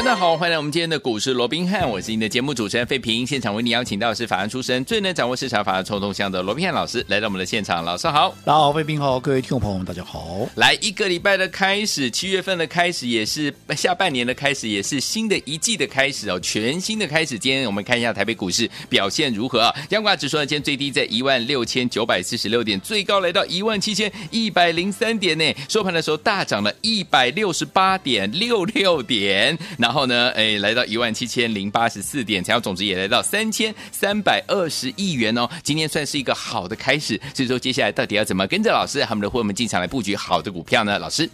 大家好，欢迎来我们今天的股市罗宾汉，我是您的节目主持人费平。现场为你邀请到的是法案出身、最能掌握市场法案冲动向的罗宾汉老师，来到我们的现场。老师好，大家好，费平好，各位听众朋友们，大家好。来一个礼拜的开始，七月份的开始，也是下半年的开始，也是新的一季的开始哦，全新的开始。今天我们看一下台北股市表现如何啊？央挂指数呢，今天最低在一万六千九百四十六点，最高来到一万七千一百零三点呢。收盘的时候大涨了一百六十八点六六点。然后呢，哎，来到一万七千零八十四点，成交总值也来到三千三百二十亿元哦。今天算是一个好的开始，所以说接下来到底要怎么跟着老师他们的伙伴们进场来布局好的股票呢？老师。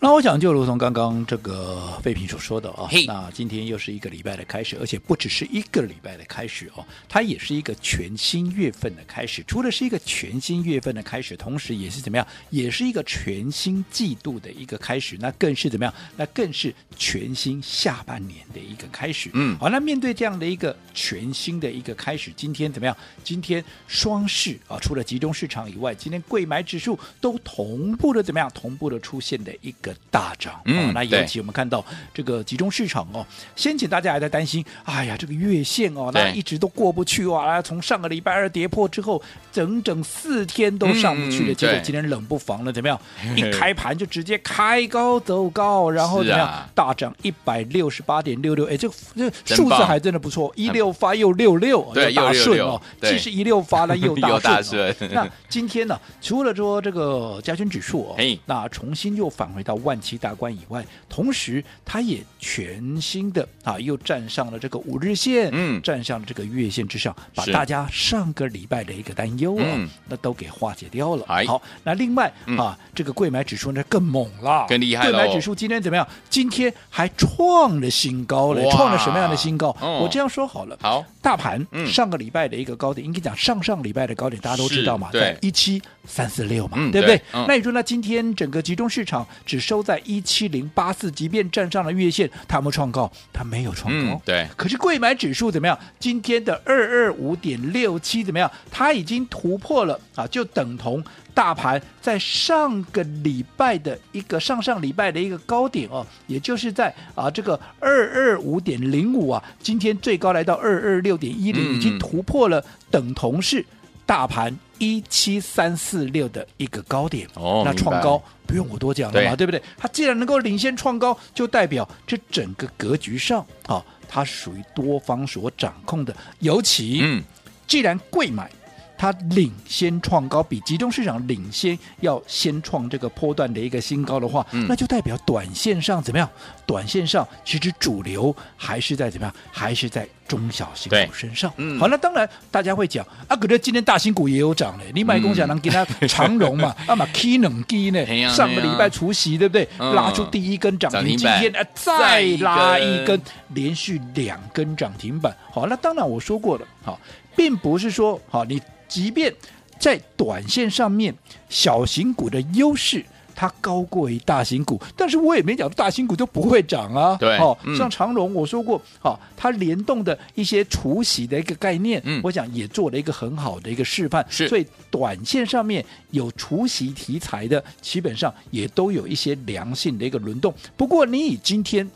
那我想就如同刚刚这个废品所说的啊那今天又是一个礼拜的开始，而且不只是一个礼拜的开始哦，它也是一个全新月份的开始。除了是一个全新月份的开始，同时也是怎么样，也是一个全新季度的一个开始。那更是怎么样？那更是全新下半年的一个开始。嗯，好，那面对这样的一个全新的一个开始，今天怎么样？今天双市啊，除了集中市场以外，今天贵买指数都同步的怎么样？同步的出现的一个。大涨，嗯，那尤其我们看到这个集中市场哦，先前大家还在担心，哎呀，这个月线哦，那一直都过不去哇，从上个礼拜二跌破之后，整整四天都上不去的，结果今天冷不防了，怎么样？一开盘就直接开高走高，然后怎么样？大涨一百六十八点六六，哎，这这数字还真的不错，一六发又六六，对，大顺哦，既是一六发了 又大顺。那今天呢，除了说这个加权指数哦，那重新又返回到。万七大关以外，同时它也全新的啊，又站上了这个五日线，嗯，站上了这个月线之上，把大家上个礼拜的一个担忧啊，嗯、那都给化解掉了。哎、好，那另外、嗯、啊，这个贵买指数呢更猛了，更厉害了。贵买指数今天怎么样？今天还创了新高了，创了什么样的新高？哦、我这样说好了，好，大盘上个礼拜的一个高点，应该讲上上礼拜的高点，大家都知道嘛，在一七三四六嘛，嗯、对不对？对嗯、那你说，那今天整个集中市场只收在一七零八四，即便站上了月线，它有没有创高？它没有创高。嗯、对。可是贵买指数怎么样？今天的二二五点六七怎么样？它已经突破了啊，就等同大盘在上个礼拜的一个上上礼拜的一个高点哦，也就是在啊这个二二五点零五啊，今天最高来到二二六点一零，已经突破了等同是大盘。一七三四六的一个高点，哦，那创高不用我多讲了嘛，对，对不对？它既然能够领先创高，就代表这整个格局上啊，它属于多方所掌控的。尤其，嗯，既然贵买它领先创高，比集中市场领先要先创这个波段的一个新高的话，嗯，那就代表短线上怎么样？短线上其实主流还是在怎么样？还是在。中小型股身上，嗯，好，那当然大家会讲啊，可是今天大新股也有涨嘞，你买共享能给它长荣嘛，啊嘛 K 能低呢，上个礼拜除夕对不对？拉出第一根涨停，今天啊再拉一根，连续两根涨停板。好，那当然我说过了，好，并不是说好，你即便在短线上面小型股的优势。它高过于大型股，但是我也没讲大型股就不会涨啊。对，哦，像长荣，我说过，好、哦，它联动的一些除息的一个概念，嗯，我想也做了一个很好的一个示范。是，所以短线上面有除息题材的，基本上也都有一些良性的一个轮动。不过，你以今天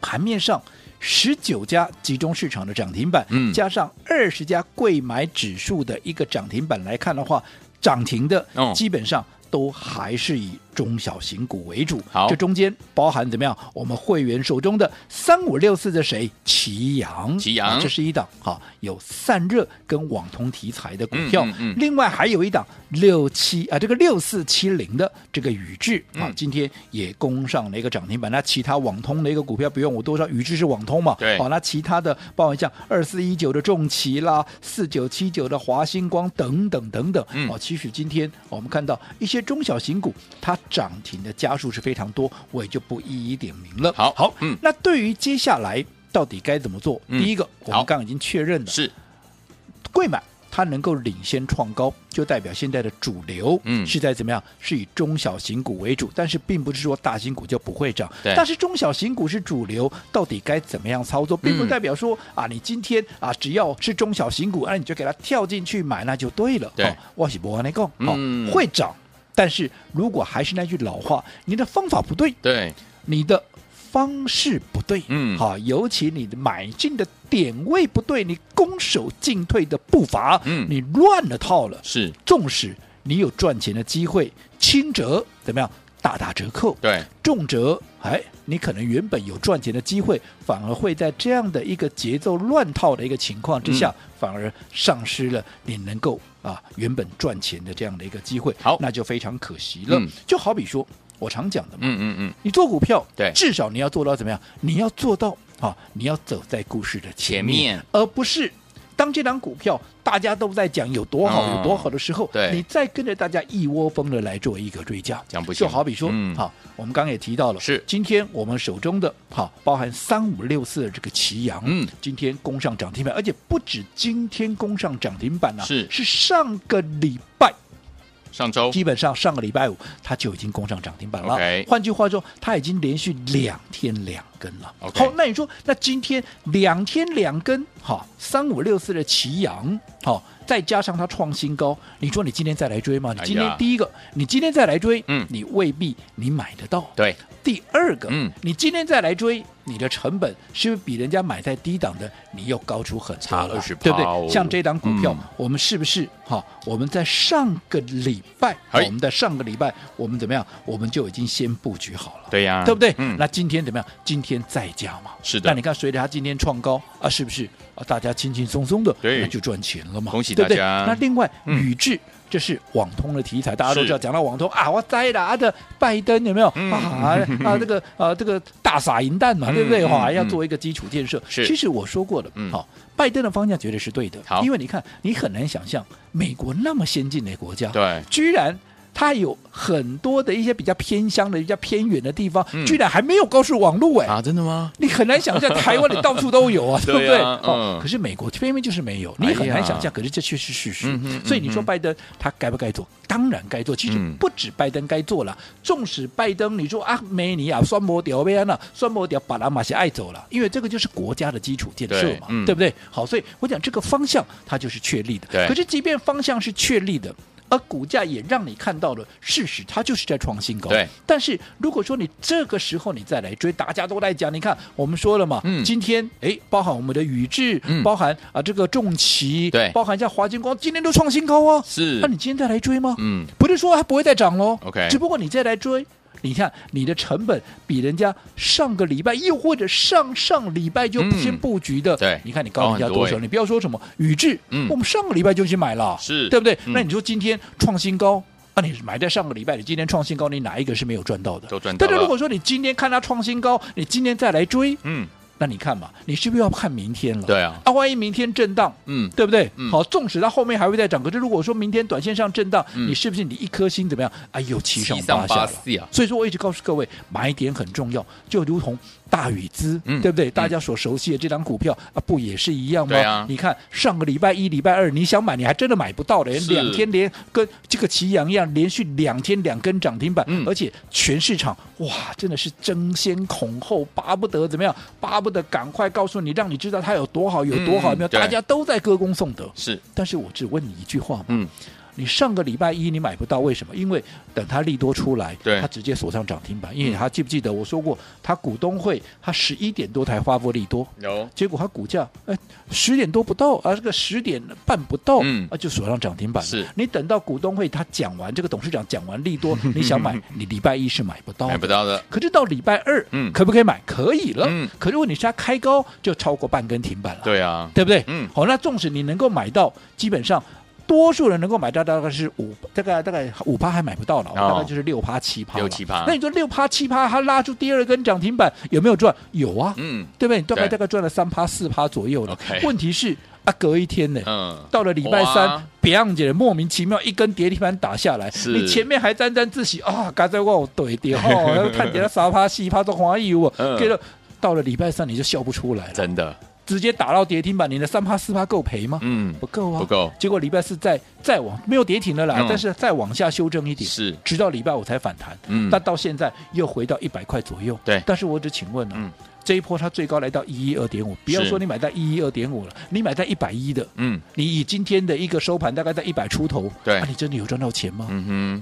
盘面上十九家集中市场的涨停板，嗯，加上二十家贵买指数的一个涨停板来看的话，涨停的基本上。都还是以中小型股为主，好，这中间包含怎么样？我们会员手中的三五六四的谁？奇阳，奇阳，这是一档哈，有散热跟网通题材的股票。嗯嗯嗯、另外还有一档六七啊，这个六四七零的这个宇智啊，今天也攻上了一个涨停板。那其他网通的一个股票不用我多说，宇智是网通嘛？对。好，那其他的包含像二四一九的重骑啦，四九七九的华星光等等等等。嗯。哦，其实今天我们看到一些中小型股，它涨停的家数是非常多，我也就不一一点名了。好，好，嗯，那对于接下来到底该怎么做？嗯、第一个，我们刚刚已经确认了，是贵买。它能够领先创高，就代表现在的主流嗯是在怎么样？是以中小型股为主，但是并不是说大型股就不会涨。对但是中小型股是主流，到底该怎么样操作，并不代表说、嗯、啊，你今天啊只要是中小型股，那、啊、你就给它跳进去买，那就对了。对哦、我是不跟你讲，嗯会涨。但是如果还是那句老话，你的方法不对，对，你的方式不对，嗯。好，尤其你的买进的点位不对，你攻守进退的步伐，嗯。你乱了套了，是，纵使你有赚钱的机会，轻则怎么样？大打折扣，对，重则哎，你可能原本有赚钱的机会，反而会在这样的一个节奏乱套的一个情况之下，嗯、反而丧失了你能够啊原本赚钱的这样的一个机会。好，那就非常可惜了。嗯、就好比说我常讲的嘛，嗯嗯嗯，你做股票，对，至少你要做到怎么样？你要做到啊，你要走在故事的前面，前面而不是。当这张股票大家都在讲有多好、嗯、有多好的时候，对。你再跟着大家一窝蜂的来做一个追加，讲不行。就好比说，嗯、好，我们刚刚也提到了，是。今天我们手中的好，包含三五六四的这个奇阳，嗯，今天攻上涨停板，而且不止今天攻上涨停板啊，是。是上个礼拜。上周基本上上个礼拜五，它就已经攻上涨停板了。Okay 换句话说，它已经连续两天两根了。Okay 好，那你说，那今天两天两根，好，三五六四的齐阳，好，再加上它创新高，你说你今天再来追吗？你今天第一个，你今天再来追，嗯你未必你买得到。对，第二个，嗯你今天再来追，你的成本是不是比人家买在低档的，你又高出很多差了20%对不哦对？像这档股票，嗯我们是不是哈？我们在上个礼拜，我们在上个礼拜，我们怎么样？我们就已经先布局好了。对呀，对不对？嗯，那今天怎么样？今天再加嘛。是的那你看，随着它今天创高啊，是不是啊？大家轻轻松松的，对那就赚钱了嘛。恭喜对不对大家那另外，嗯宇智。这是网通的题材，大家都知道。是讲到网通啊，我栽了啊的拜登有没有、嗯啊啊？这个啊，这个大撒银弹嘛，嗯对不对？哈、嗯要做一个基础建设。是其实我说过了，嗯好，拜登的方向绝对是对的。好因为你看，你很难想象美国那么先进的国家，对，居然。它有很多的一些比较偏乡的、比较偏远的地方，嗯居然还没有高速网路哎！啊，真的吗？你很难想象，台湾的到处都有啊，对不对？啊嗯哦，可是美国偏偏就是没有，你很难想象。可是这却是事实。所以你说拜登他该不该做？当然该做。其实嗯不止拜登该做了，纵使拜登你说啊，梅尼亚酸摩屌贝安娜酸摩屌巴拉马西爱走了，因为这个就是国家的基础建设嘛，对不对？好，所以我讲这个方向它就是确立的。对可是即便方向是确立的。而股价也让你看到了事实，它就是在创新高。对，但是如果说你这个时候你再来追，大家都在讲，你看我们说了嘛，嗯今天哎，包含我们的宇智，嗯包含啊这个重旗，对包含像华金光，今天都创新高啊。是那你今天再来追吗？嗯，不是说它不会再涨喽。OK 只不过你再来追。你看，你的成本比人家上个礼拜，又或者上上礼拜就嗯先布局的，对你看你高人家多少？你不要说什么宇智，嗯我们上个礼拜就去买了，是对不对？嗯那你说今天创新高，啊，你买在上个礼拜，你今天创新高，你哪一个是没有赚到的？都赚到但是如果说你今天看它创新高，你今天再来追，嗯，那你看嘛，你是不是要看明天了？对啊，啊，万一明天震荡，嗯，对不对？嗯好，纵使它后面还会再涨，可是如果说明天短线上震荡，嗯你是不是你一颗心怎么样？哎呦，七上八下了。八啊，所以说，我一直告诉各位，买点很重要，就如同大宇资，嗯对不对？嗯大家所熟悉的这张股票啊，不也是一样吗？啊你看上个礼拜一、礼拜二，你想买，你还真的买不到的，两天连跟这个祁阳一样，连续两天两根涨停板，嗯而且全市场哇，真的是争先恐后，巴不得怎么样？巴不得赶快告诉你，让你知道它有多好，有多好，嗯有没有？大家都在歌功颂德。是，但是我只问你一句话嘛，嗯，你上个礼拜一你买不到，为什么？因为等它利多出来，对它直接锁上涨停板。因为他记不记得我说过，它股东会它十一点多才发布利多，有，结果它股价哎十点多不到啊，这个十点半不到，嗯啊就锁上涨停板了。是你等到股东会他讲完，这个董事长讲完利多，你想买，你礼拜一是买不到的，买不到的，可是到礼拜二，嗯可不可以买？可以了。嗯可如果你是它开高就超过半根停板了。对啊，对不对？嗯好，那纵使你能够买到，基本上多数人能够买到大概是五，大概大概五趴还买不到了，哦。大概就是六趴七趴了。六七趴。那你说六趴七趴，它拉出第二根涨停板，有没有赚？有啊，嗯。对不对？你大概大概赚了三趴四趴左右了。问题是啊，隔一天呢，嗯，到了礼拜三哇，别样姐莫名其妙一根跌停板打下来，你前面还沾沾自喜啊，刚才我怼跌 哦，看起来三趴四趴都怀疑我，嗯。给了到了礼拜三你就笑不出来了。真的，直接打到跌停板，你的三趴四趴够赔吗？嗯，不够啊，不够。结果礼拜四再再往没有跌停了啦，嗯但是再往下修正一点，是直到礼拜五才反弹。嗯但到现在又回到一百块左右。对但是我只请问呢、嗯这一波它最高来到一一二点五，不要说你买在一一二点五了，你买在一百一的，嗯你以今天的一个收盘大概在一百出头，对啊，你真的有赚到钱吗？嗯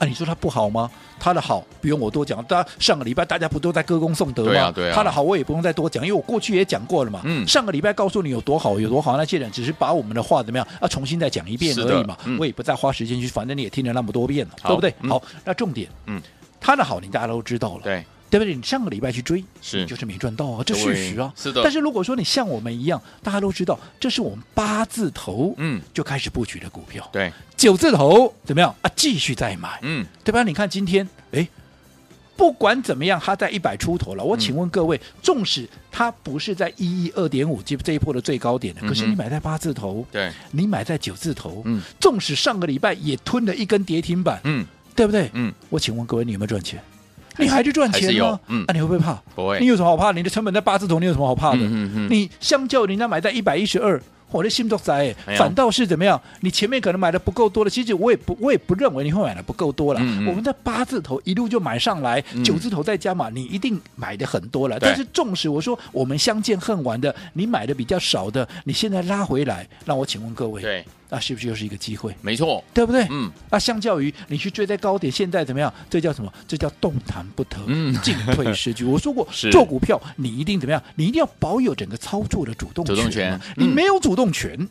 啊，你说它不好吗？它的好不用我多讲，大家上个礼拜大家不都在歌功颂德吗？对啊对啊它的好我也不用再多讲，因为我过去也讲过了嘛。嗯上个礼拜告诉你有多好有多好，那些人只是把我们的话怎么样啊重新再讲一遍而已嘛。嗯我也不再花时间去，反正你也听了那么多遍了，对不对？嗯好，那重点，嗯，它的好你大家都知道了，对，对不对？你上个礼拜去追，是你就是没赚到啊，这事实啊。是的但是如果说你像我们一样，大家都知道，这是我们八字头嗯，就开始布局的股票，对，九字头怎么样啊？继续再买。嗯，对吧？你看今天，哎，不管怎么样，它在一百出头了。我请问各位，纵使它不是在一一二点五这这一波的最高点的，可是你买在八字头，对，你买在九字头，嗯纵使上个礼拜也吞了一根跌停板，嗯，对不对？嗯，我请问各位，你有没有赚钱？你还去赚钱吗？嗯那、你会不会怕？不会你有什么好怕？你的成本在八字头，你有什么好怕的？嗯嗯嗯你相较人家买在一百一十二。我的心都在，哎反倒是怎么样？你前面可能买的不够多了，其实我也不，我也不认为你会买的不够多了。嗯嗯我们在八字头一路就买上来，嗯九字头再加码，你一定买的很多了。但是纵使我说我们相见恨晚的，你买的比较少的，你现在拉回来，让我请问各位，对，那是不是又是一个机会？没错，对不对？嗯，那相较于你去追在高点，现在怎么样？这叫什么？这叫动弹不得，嗯进退失据。我说过，做股票你一定怎么样？你一定要保有整个操作的主动。主动权你嗯没有主动权。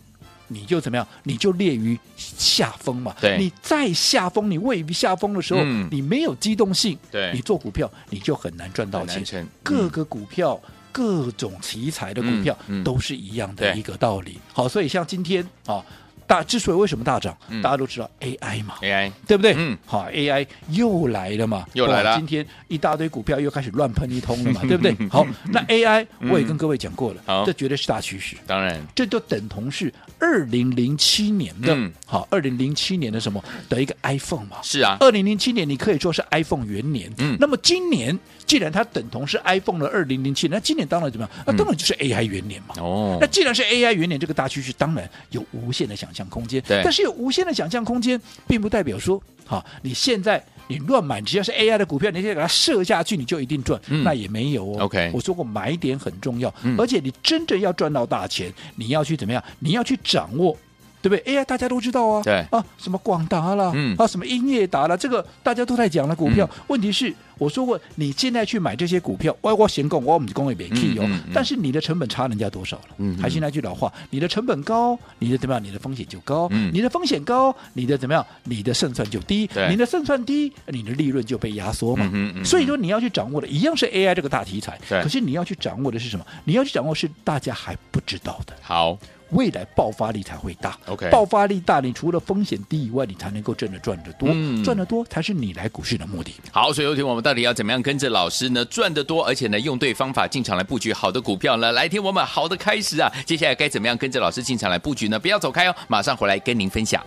你就怎么样？你就列于下风嘛。对你在下风，你位于下风的时候，嗯你没有机动性，对你做股票你就很难赚到钱。各个股票、各种题材的股票、都是一样的一个道理。好，所以像今天啊，大之所以为什么大涨，嗯。大家都知道 AI 嘛。AI，对不对？嗯。好，AI 又来了嘛，又来了。今天一大堆股票又开始乱喷一通了嘛，对不对？好，那 AI 嗯我也跟各位讲过了，好。这绝对是大趋势，当然，这就等同是二零零七年的，嗯。好，二零零七年的什么的一个 iPhone 嘛。是啊，二零零七年你可以说是 iPhone 元年，嗯。那么今年既然它等同是 iPhone 的二零零七，那今年当然怎么样？那当然就是 AI 元年嘛。哦。那，既然是 AI 元年这个大趋势，当然有无限的想象空间。对但是有无限的想象空间，并不代表说，好，你现在你乱买，只要是 AI 的股票，你先给它设下去，你就一定赚，嗯那也没有哦。OK 我说过买点很重要，嗯而且你真正要赚到大钱，你要去怎么样？你要去掌握。对不对 AI 大家都知道啊，对啊，什么广达啦，嗯啊，什么英业达啦，这个大家都在讲了股票。问题是，我说过，你现在去买这些股票，我我嫌供，我们工也别 key 哦，但是你的成本差人家多少了？嗯嗯还是那句老话，你的成本高，你的怎么样？你的风险就高，嗯你的风险高，你的怎么样？你的胜算就低，你的胜算低，你的利润就被压缩嘛。嗯嗯所以说你要去掌握的，一样是 AI 这个大题材，对可是你要去掌握的是什么？你要去掌握是大家还不知道的。好，未来爆发力才会大 OK 爆发力大，你除了风险低以外，你才能够真的赚得多，嗯赚得多才是你来股市的目的。好，所以有请我们到底要怎么样跟着老师呢赚得多，而且呢用对方法进场来布局好的股票呢？来听我们好的开始啊！接下来该怎么样跟着老师进场来布局呢？不要走开哦，马上回来跟您分享。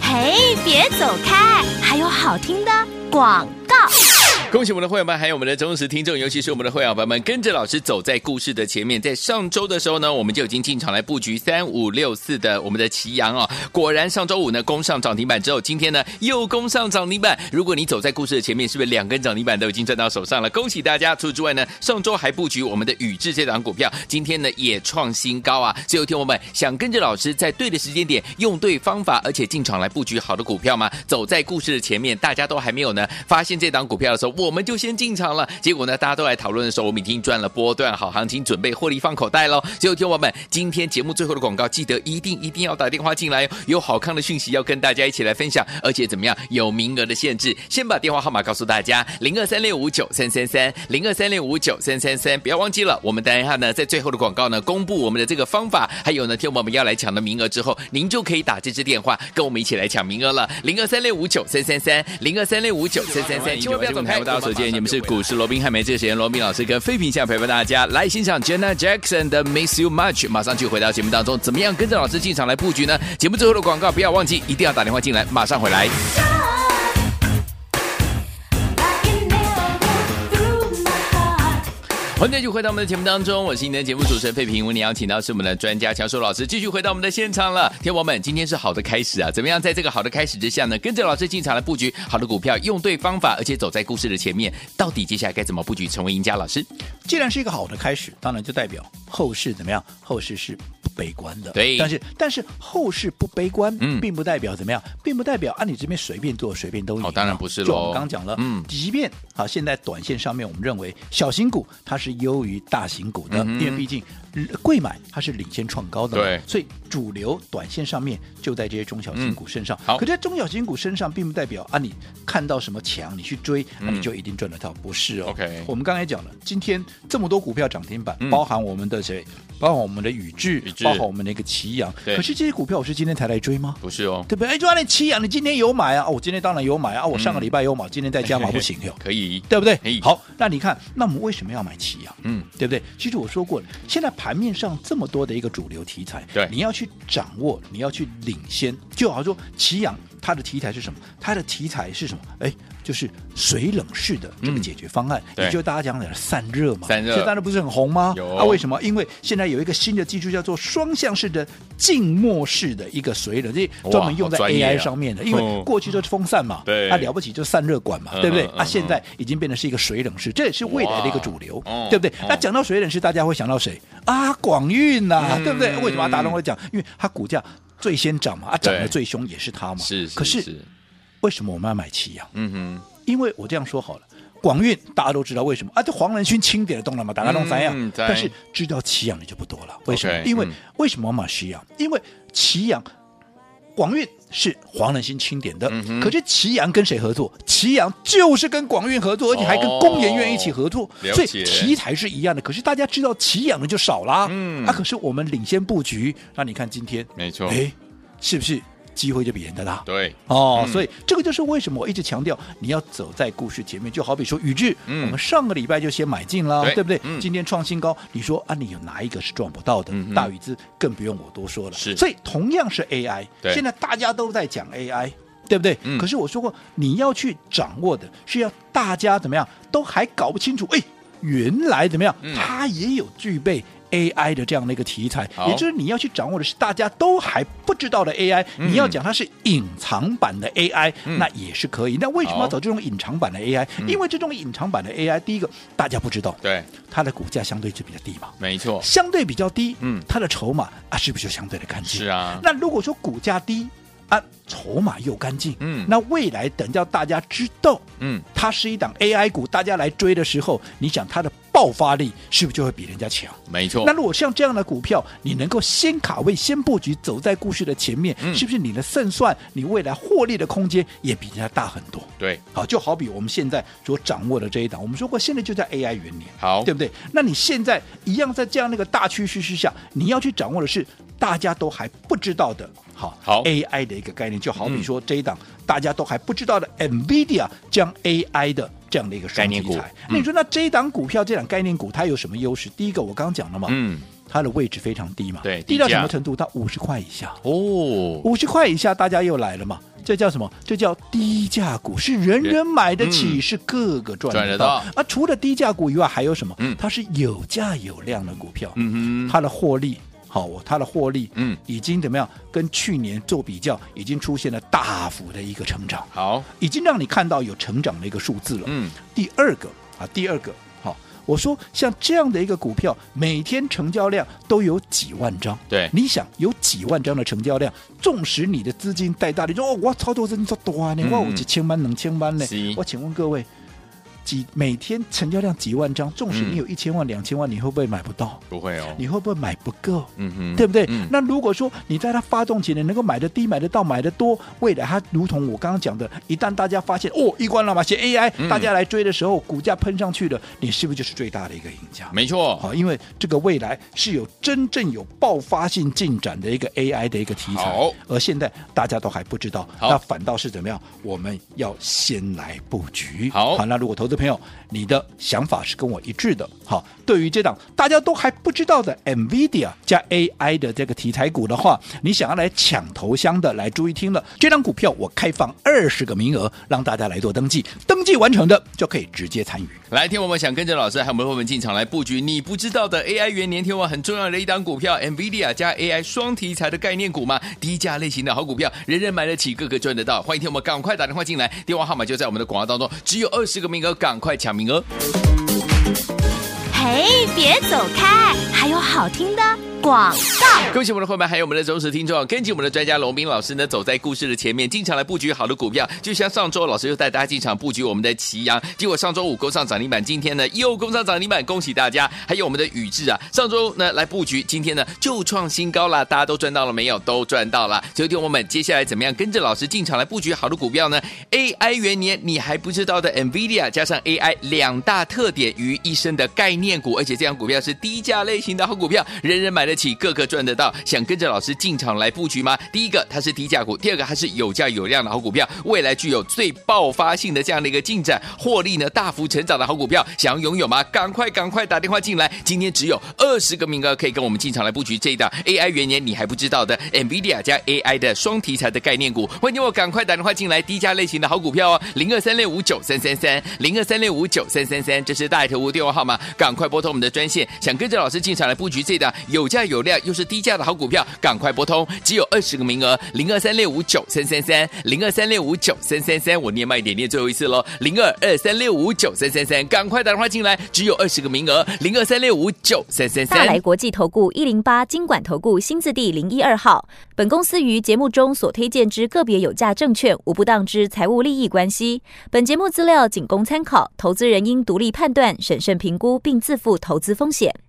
嘿，别走开，还有好听的广告。恭喜我们的会员们，还有我们的忠实听众，尤其是我们的会员朋友们，跟着老师走在故事的前面。在上周的时候呢，我们就已经进场来布局三五六四的我们的奇阳哦。果然上周五呢攻上涨停板之后，今天呢又攻上涨停板。如果你走在故事的前面，是不是两根涨停板都已经赚到手上了？恭喜大家！除此之外呢，上周还布局我们的宇智这档股票，今天呢也创新高啊。所以有听我们想跟着老师在对的时间点，用对方法，而且进场来布局好的股票吗？走在故事的前面，大家都还没有呢发现这档股票的时候，我们就先进场了。结果呢，大家都来讨论的时候，我们已经赚了波段好行情，准备获利放口袋喽。所以有听友们今天节目最后的广告，记得一定一定要打电话进来哦，有好看的讯息要跟大家一起来分享，而且怎么样有名额的限制，先把电话号码告诉大家：零二三六五九三三三，零二三六五九三三三，不要忘记了。我们等一下呢，在最后的广告呢，公布我们的这个方法，还有呢，听我们要来抢的名额之后，您就可以打这支电话跟我们一起来抢名额了。零二三六五九三三三，零二三六五九三三三，千万不要走开。大家所见，你们是股市罗宾汉梅，这个时间罗宾老师跟飞平想陪伴大家来欣赏 Jenna Jackson 的 Miss You Much，马上就回到节目当中，怎么样跟着老师进场来布局呢？节目最后的广告不要忘记，一定要打电话进来，马上回来。欢迎继续回到我们的节目当中，我是你的节目主持人费平。为你邀请到是我们的专家乔硕老师，继续回到我们的现场了。天王们，今天是好的开始啊！怎么样，在这个好的开始之下呢，跟着老师进场来布局好的股票，用对方法，而且走在故事的前面，到底接下来该怎么布局成为赢家？老师，既然是一个好的开始，当然就代表后市怎么样？后市是不悲观的。对，但是但是后市不悲观，嗯，并不代表怎么样，并不代表啊，你这边随便做随便都赢。哦，当然不是喽。就我们刚讲了，嗯，即便啊，现在短线上面我们认为小型股它是优于大型股的，嗯、因为毕竟柜买它是领先创高的，对，所以主流短线上面就在这些中小型股身上。嗯、好，可在中小型股身上，并不代表啊，你看到什么强，你去追，那、嗯、你就一定赚得到，不是哦。OK，我们刚才讲了，今天这么多股票涨停板，嗯、包含我们的谁？包含我们的宇智，包含我们的一个奇阳。可是这些股票我是今天才来追吗？不是哦，对不对？哎，就那奇阳，你今天有买啊？我今天当然有买啊！我上个礼拜有买，嗯、今天再加码不行哟？可以，对不对？好，那你看，那我们为什么要买奇阳？嗯，对不对？其实我说过了，现在盘面上这么多的一个主流题材，对，你要去掌握，你要去领先。就好像说奇阳，它的题材是什么？它的题材是什么？哎。就是水冷式的这个解决方案，嗯、也就大家讲的散热嘛。散热，现在当然不是很红吗？有啊，为什么？因为现在有一个新的技术叫做双向式的静默式的一个水冷，这专门用在 AI 上面的。啊、因为过去就是风扇嘛，对，它了不起就散热管嘛，嗯、对不对？嗯、啊，现在已经变成是一个水冷式，这也是未来的一个主流，嗯、对不对？那讲到水冷式，大家会想到谁啊？广运呐、对不对？为什么大家都会讲？因为它股价最先涨嘛，啊，涨得最凶也是它嘛。是，是，可是为什么我们要买奇阳？嗯哼。因为我这样说好了，广运大家都知道为什么啊？这黄仁勋钦点的动了嘛，大家都怎样？嗯、但是知道奇阳的就不多了。为什么？Okay, 因为、嗯、为什么我买奇阳？因为奇阳广运是黄仁勋钦点的，嗯、可是奇阳跟谁合作？奇阳就是跟广运合作，而且还跟工研院一起合作，哦、所以题材是一样的。可是大家知道奇阳的就少啦。嗯，啊，可是我们领先布局，那你看今天，没错，哎，是不是？机会就比人家大，对哦，嗯、所以这个就是为什么我一直强调你要走在故事前面。就好比说宇智，嗯、我们上个礼拜就先买进了，对，对不对？嗯、今天创新高，你说啊，你有哪一个是赚不到的？嗯、大宇资更不用我多说了。是，所以同样是 AI，现在大家都在讲 AI，对不对？嗯、可是我说过，你要去掌握的是要大家怎么样都还搞不清楚，哎，原来怎么样，嗯、它也有具备。AI 的这样的一个题材，也就是你要去掌握的是大家都还不知道的 AI，、嗯、你要讲它是隐藏版的 AI，、嗯、那也是可以。那为什么要走这种隐藏版的 AI？、嗯、因为这种隐藏版的 AI，第一个大家不知道，对它的股价相对就比较低嘛，没错，相对比较低，嗯，它的筹码啊是不是就相对的干净？是啊。那如果说股价低啊，筹码又干净，嗯，那未来等到大家知道，嗯，它是一档 AI 股，大家来追的时候，你想它的。爆发力是不是就会比人家强？没错。那如果像这样的股票，你能够先卡位、先布局，走在故事的前面，嗯、是不是你的胜算、你未来获利的空间也比人家大很多？对，好，就好比我们现在所掌握的这一档，我们说过，现在就在 AI 元年，好，对不对？那你现在一样在这样那个大趋势之下，你要去掌握的是大家都还不知道的，好，好 AI 的一个概念，就好比说这一档大家都还不知道的 NVIDIA 将 AI 的。这样的一个概念股，那你说那这一档股票，这档概念股它有什么优势？第一个我刚刚讲了嘛，嗯，它的位置非常低嘛，对，低到什么程度？到五十块以下哦，五十块以下大家又来了嘛，这叫什么？这叫低价股，是人人买得起，是个个赚得到。啊，除了低价股以外，还有什么？它是有价有量的股票，嗯哼，它的获利。好，它的获利，嗯，已经怎么样？跟去年做比较，已经出现了大幅的一个成长。好，已经让你看到有成长的一个数字了。嗯，第二个啊，第二个，好，我说像这样的一个股票，每天成交量都有几万张。对，你想有几万张的成交量，纵使你的资金带大，你说哦，我操作资金多呢，我有几千万、两千万呢？我请问各位。几每天成交量几万张，纵使你有一千万、两千万，你会不会买不到？不会哦。你会不会买不够？嗯哼，对不对？嗯、那如果说你在它发动前，你能够买的低、买得到、买得多，未来它如同我刚刚讲的，一旦大家发现哦，一关了嘛，写 AI，、嗯、大家来追的时候，股价喷上去了，你是不是就是最大的一个赢家？没错。好，因为这个未来是有真正有爆发性进展的一个 AI 的一个题材，好而现在大家都还不知道，那反倒是怎么样？我们要先来布局。好，好，那如果投资朋友你的想法是跟我一致的，好，对于这档大家都还不知道的 NVIDIA 加 AI 的这个题材股的话，你想要来抢头香的，来注意听了，这张股票我开放二十个名额，让大家来做登记，登记完成的就可以直接参与。来，听我们想跟着老师，还有我们伙伴进场来布局你不知道的 AI 元年天王很重要的一档股票，NVIDIA 加 AI 双题材的概念股嘛，低价类型的好股票，人人买得起，个个赚得到。欢迎听我们赶快打电话进来，电话号码就在我们的广告当中，只有二十个名额，赶快抢名额。嘿，别走开，还有好听的。广告，恭喜我们的伙伴，还有我们的忠实听众，跟紧我们的专家龙斌老师呢，走在故事的前面，经常来布局好的股票。就像上周老师又带大家进场布局我们的奇阳，结果上周五攻上涨停板，今天呢又攻上涨停板，恭喜大家！还有我们的宇智啊，上周呢来布局，今天呢就创新高了，大家都赚到了没有？都赚到了。所以，听我们接下来怎么样跟着老师进场来布局好的股票呢？AI 元年你还不知道的 NVIDIA 加上 AI 两大特点于一身的概念股，而且这样股票是低价类型的好股票，人人买的起，个个赚得到，想跟着老师进场来布局吗？第一个，它是低价股；第二个，它是有价有量的好股票，未来具有最爆发性的这样的一个进展，获利呢大幅成长的好股票，想要拥有吗？赶快赶快打电话进来，今天只有二十个名额可以跟我们进场来布局这一档 AI 元年你还不知道的 NVIDIA 加 AI 的双题材的概念股，欢迎我赶快打电话进来，低价类型的好股票哦，零二三六五九三三三，零二三六五九三三三，这是大头屋电话号码，赶快拨通我们的专线，想跟着老师进场来布局这一档有价价有量。又是低价的好股票，赶快拨通，只有二十个名额，零二三六五九三三三，零二三六五九三三三，我念慢一点，念最后一次喽，零二二三六五九三三三，赶快打电话进来，只有二十个名额，零二三六五九三三三。大来国际投顾一零八金管投顾新字第零一二号，本公司于节目中所推荐之个别有价证券，无不当之财务利益关系，本节目资料仅供参考，投资人应独立判断、审慎评估，并自负投资风险。